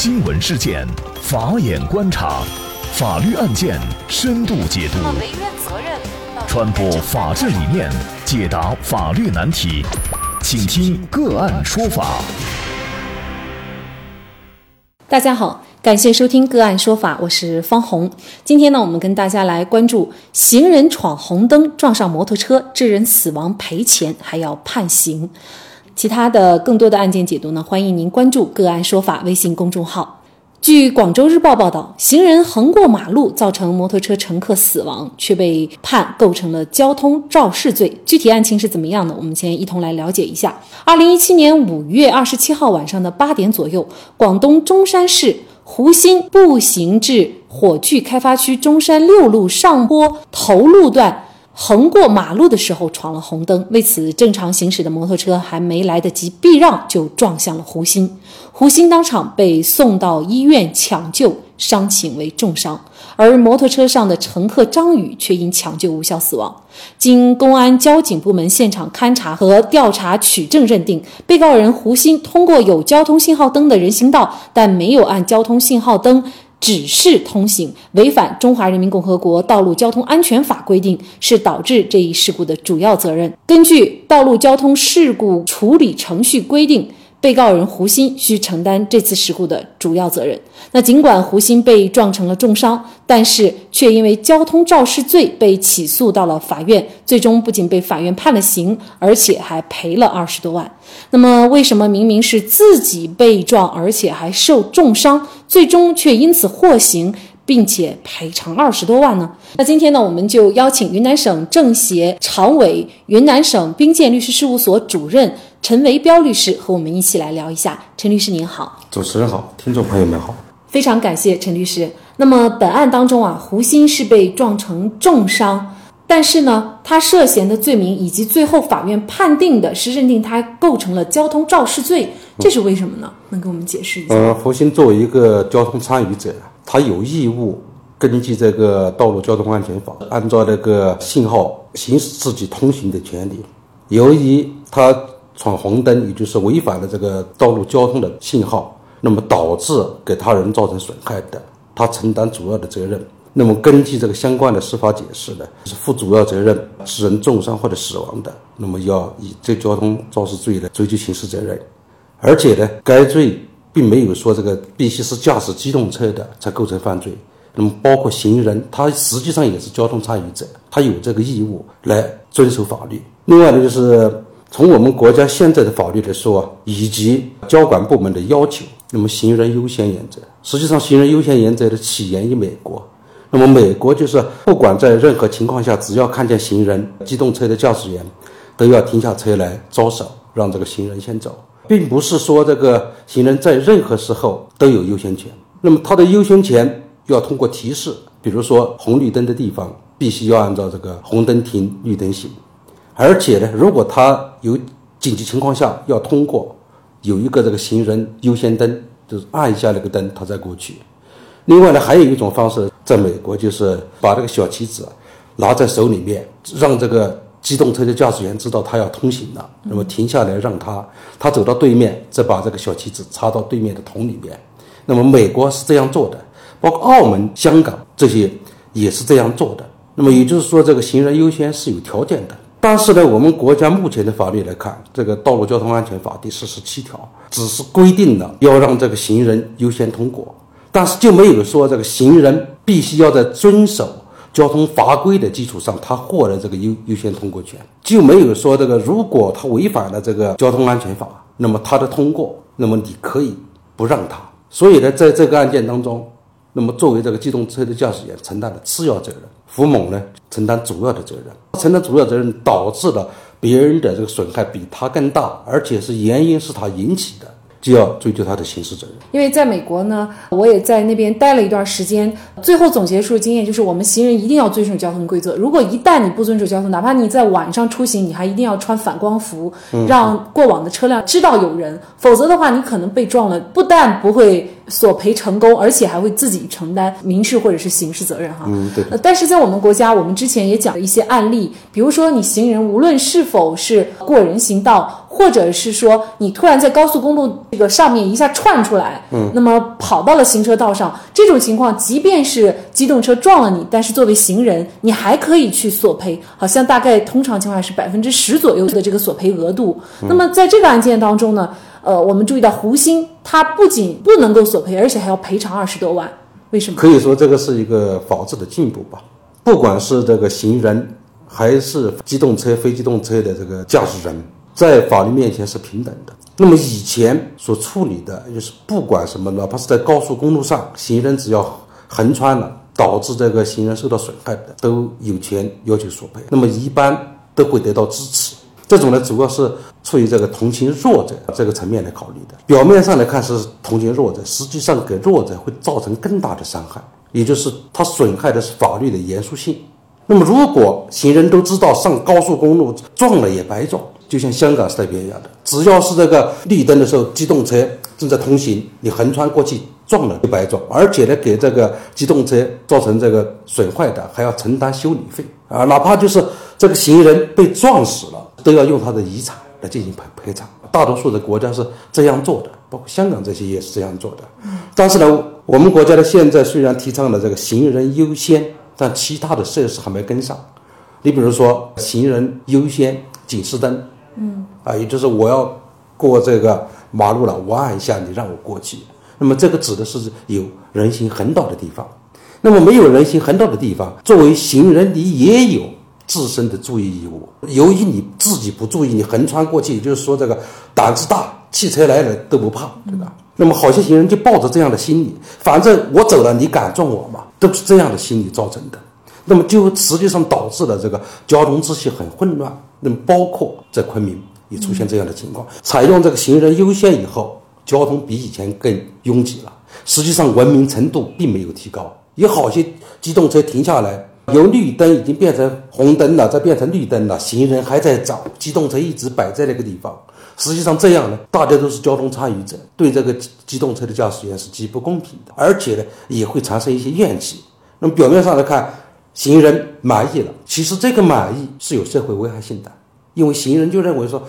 新闻事件，法眼观察，法律案件深度解读，传播法治理念，解答法律难题，请听个案说法。大家好，感谢收听个案说法，我是方红。今天呢，我们跟大家来关注行人闯红灯撞上摩托车致人死亡赔钱还要判刑。其他的更多的案件解读呢，欢迎您关注“个案说法”微信公众号。据广州日报报道，行人横过马路造成摩托车乘客死亡，却被判构成了交通肇事罪。具体案情是怎么样的？我们先一同来了解一下。二零一七年五月二十七号晚上的八点左右，广东中山市湖心步行至火炬开发区中山六路上坡头路段。横过马路的时候闯了红灯，为此正常行驶的摩托车还没来得及避让，就撞向了胡鑫。胡鑫当场被送到医院抢救，伤情为重伤。而摩托车上的乘客张宇却因抢救无效死亡。经公安交警部门现场勘查和调查取证认定，被告人胡鑫通过有交通信号灯的人行道，但没有按交通信号灯。指示通行违反《中华人民共和国道路交通安全法》规定，是导致这一事故的主要责任。根据《道路交通事故处理程序规定》。被告人胡鑫需承担这次事故的主要责任。那尽管胡鑫被撞成了重伤，但是却因为交通肇事罪被起诉到了法院，最终不仅被法院判了刑，而且还赔了二十多万。那么，为什么明明是自己被撞，而且还受重伤，最终却因此获刑？并且赔偿二十多万呢？那今天呢，我们就邀请云南省政协常委、云南省兵谏律师事务所主任陈维彪律师和我们一起来聊一下。陈律师您好，主持人好，听众朋友们好，非常感谢陈律师。那么本案当中啊，胡鑫是被撞成重伤，但是呢，他涉嫌的罪名以及最后法院判定的是认定他构成了交通肇事罪，这是为什么呢？能给我们解释一下？呃，胡鑫作为一个交通参与者。他有义务根据这个《道路交通安全法》，按照那个信号行使自己通行的权利。由于他闯红灯，也就是违反了这个道路交通的信号，那么导致给他人造成损害的，他承担主要的责任。那么根据这个相关的司法解释呢，是负主要责任，使人重伤或者死亡的，那么要以这交通肇事罪的追究刑事责任。而且呢，该罪。并没有说这个必须是驾驶机动车的才构成犯罪，那么包括行人，他实际上也是交通参与者，他有这个义务来遵守法律。另外呢，就是从我们国家现在的法律来说，以及交管部门的要求，那么行人优先原则，实际上行人优先原则的起源于美国。那么美国就是不管在任何情况下，只要看见行人、机动车的驾驶员，都要停下车来招手，让这个行人先走。并不是说这个行人在任何时候都有优先权，那么他的优先权要通过提示，比如说红绿灯的地方必须要按照这个红灯停，绿灯行，而且呢，如果他有紧急情况下要通过，有一个这个行人优先灯，就是按一下那个灯，他再过去。另外呢，还有一种方式，在美国就是把这个小旗子拿在手里面，让这个。机动车的驾驶员知道他要通行了，那么停下来让他，他走到对面，再把这个小旗子插到对面的桶里面。那么美国是这样做的，包括澳门、香港这些也是这样做的。那么也就是说，这个行人优先是有条件的。但是呢，我们国家目前的法律来看，这个《道路交通安全法》第四十七条只是规定了要让这个行人优先通过，但是就没有说这个行人必须要在遵守。交通法规的基础上，他获得这个优优先通过权，就没有说这个如果他违反了这个交通安全法，那么他的通过，那么你可以不让他。所以呢，在这个案件当中，那么作为这个机动车的驾驶员承担了次要责任，胡某呢承担主要的责任，承担主要责任导致了别人的这个损害比他更大，而且是原因是他引起的。就要追究他的刑事责任。因为在美国呢，我也在那边待了一段时间，最后总结出的经验就是，我们行人一定要遵守交通规则。如果一旦你不遵守交通，哪怕你在晚上出行，你还一定要穿反光服，让过往的车辆知道有人，否则的话，你可能被撞了，不但不会索赔成功，而且还会自己承担民事或者是刑事责任哈。嗯，对。但是在我们国家，我们之前也讲了一些案例，比如说你行人无论是否是过人行道。或者是说你突然在高速公路这个上面一下窜出来，嗯，那么跑到了行车道上，这种情况，即便是机动车撞了你，但是作为行人，你还可以去索赔，好像大概通常情况下是百分之十左右的这个索赔额度。那么在这个案件当中呢，呃，我们注意到胡鑫他不仅不能够索赔，而且还要赔偿二十多万，为什么？可以说这个是一个法治的进步吧。不管是这个行人，还是机动车、非机动车的这个驾驶人，在法律面前是平等的。那么以前所处理的，就是不管什么，哪怕是在高速公路上，行人只要横穿了，导致这个行人受到损害的，都有权要求索赔。那么一般都会得到支持。这种呢，主要是出于这个同情弱者这个层面来考虑的。表面上来看是同情弱者，实际上给弱者会造成更大的伤害。也就是它损害的是法律的严肃性。那么，如果行人都知道上高速公路撞了也白撞，就像香港是那边一样的，只要是这个绿灯的时候，机动车正在通行，你横穿过去撞了就白撞，而且呢，给这个机动车造成这个损坏的还要承担修理费啊，哪怕就是这个行人被撞死了，都要用他的遗产来进行赔赔偿。大多数的国家是这样做的，包括香港这些也是这样做的。但是呢。我们国家的现在虽然提倡了这个行人优先，但其他的设施还没跟上。你比如说，行人优先警示灯，嗯，啊，也就是我要过这个马路了，我按一下，你让我过去。那么这个指的是有人行横道的地方。那么没有人行横道的地方，作为行人，你也有自身的注意义务。由于你自己不注意，你横穿过去，也就是说这个胆子大，汽车来了都不怕，对吧？那么，好些行人就抱着这样的心理，反正我走了，你敢撞我吗？都是这样的心理造成的。那么，就实际上导致了这个交通秩序很混乱。那么，包括在昆明也出现这样的情况。采用这个行人优先以后，交通比以前更拥挤了。实际上，文明程度并没有提高。有好些机动车停下来，由绿灯已经变成红灯了，再变成绿灯了，行人还在走，机动车一直摆在那个地方。实际上这样呢，大家都是交通参与者，对这个机动车的驾驶员是极不公平的，而且呢也会产生一些怨气。那么表面上来看，行人满意了，其实这个满意是有社会危害性的，因为行人就认为说，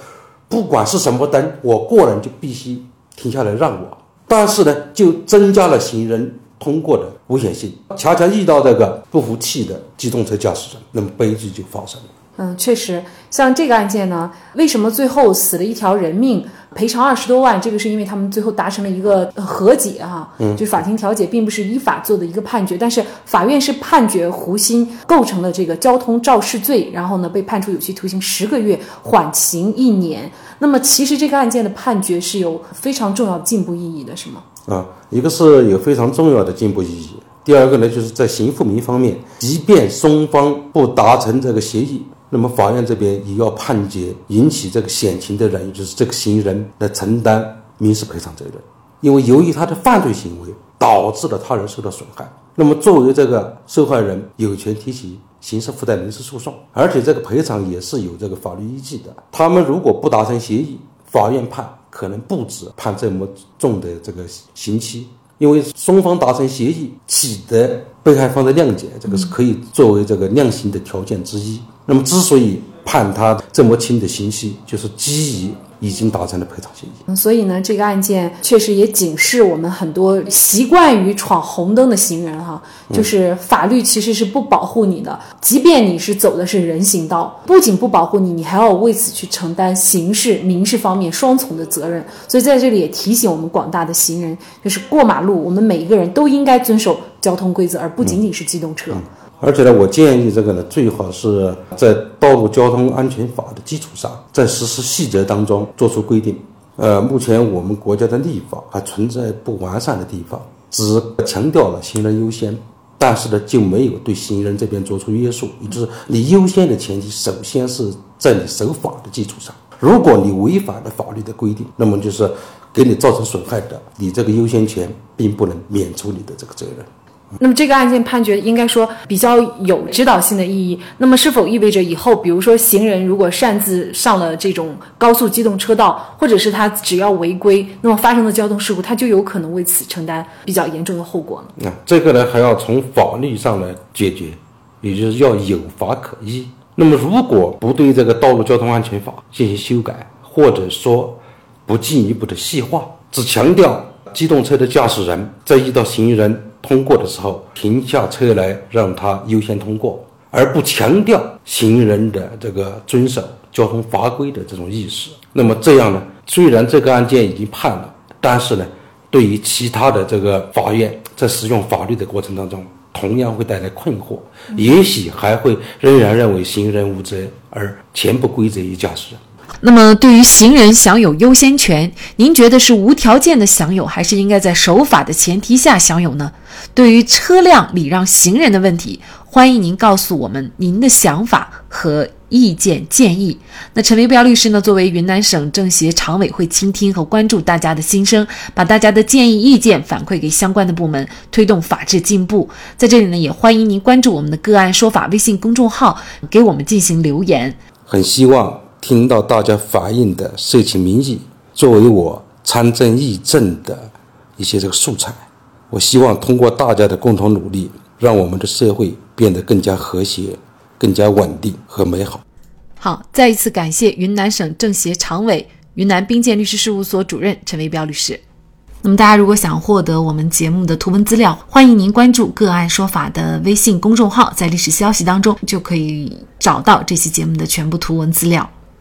不管是什么灯，我过人就必须停下来让我，但是呢就增加了行人通过的危险性，恰恰遇到这个不服气的机动车驾驶人，那么悲剧就发生了。嗯，确实，像这个案件呢，为什么最后死了一条人命，赔偿二十多万？这个是因为他们最后达成了一个和解哈，嗯，就法庭调解，并不是依法做的一个判决，但是法院是判决胡鑫构成了这个交通肇事罪，然后呢被判处有期徒刑十个月，缓刑一年。那么其实这个案件的判决是有非常重要的进步意义的，是吗？啊，一个是有非常重要的进步意义，第二个呢就是在刑复民方面，即便双方不达成这个协议。那么法院这边也要判决引起这个险情的人，也就是这个嫌疑人来承担民事赔偿责任，因为由于他的犯罪行为导致了他人受到损害，那么作为这个受害人有权提起刑事附带民事诉讼，而且这个赔偿也是有这个法律依据的。他们如果不达成协议，法院判可能不止判这么重的这个刑期，因为双方达成协议，取得被害方的谅解，这个是可以作为这个量刑的条件之一。那么，之所以判他这么轻的刑期，就是基于已经达成了赔偿协议。所以呢，这个案件确实也警示我们很多习惯于闯红灯的行人哈，就是法律其实是不保护你的，即便你是走的是人行道，不仅不保护你，你还要为此去承担刑事、民事方面双重的责任。所以在这里也提醒我们广大的行人，就是过马路，我们每一个人都应该遵守交通规则，而不仅仅是机动车。而且呢，我建议这个呢，最好是在《道路交通安全法》的基础上，在实施细则当中做出规定。呃，目前我们国家的立法还存在不完善的地方，只强调了行人优先，但是呢，就没有对行人这边做出约束。也就是你优先的前提，首先是在你守法的基础上。如果你违反了法律的规定，那么就是给你造成损害的，你这个优先权并不能免除你的这个责任。那么这个案件判决应该说比较有指导性的意义。那么是否意味着以后，比如说行人如果擅自上了这种高速机动车道，或者是他只要违规，那么发生的交通事故，他就有可能为此承担比较严重的后果呢？那这个呢，还要从法律上来解决，也就是要有法可依。那么如果不对这个《道路交通安全法》进行修改，或者说不进一步的细化，只强调机动车的驾驶人在遇到行人通过的时候停下车来让他优先通过，而不强调行人的这个遵守交通法规的这种意识。那么这样呢？虽然这个案件已经判了，但是呢，对于其他的这个法院在使用法律的过程当中，同样会带来困惑，也许还会仍然认为行人无责，而全部归责于驾驶人。那么，对于行人享有优先权，您觉得是无条件的享有，还是应该在守法的前提下享有呢？对于车辆礼让行人的问题，欢迎您告诉我们您的想法和意见建议。那陈维彪律师呢，作为云南省政协常委会，倾听和关注大家的心声，把大家的建议意见反馈给相关的部门，推动法治进步。在这里呢，也欢迎您关注我们的个案说法微信公众号，给我们进行留言。很希望。听到大家反映的社情民意，作为我参政议政的一些这个素材，我希望通过大家的共同努力，让我们的社会变得更加和谐、更加稳定和美好。好，再一次感谢云南省政协常委、云南兵谏律师事务所主任陈维彪律师。那么，大家如果想获得我们节目的图文资料，欢迎您关注“个案说法”的微信公众号，在历史消息当中就可以找到这期节目的全部图文资料。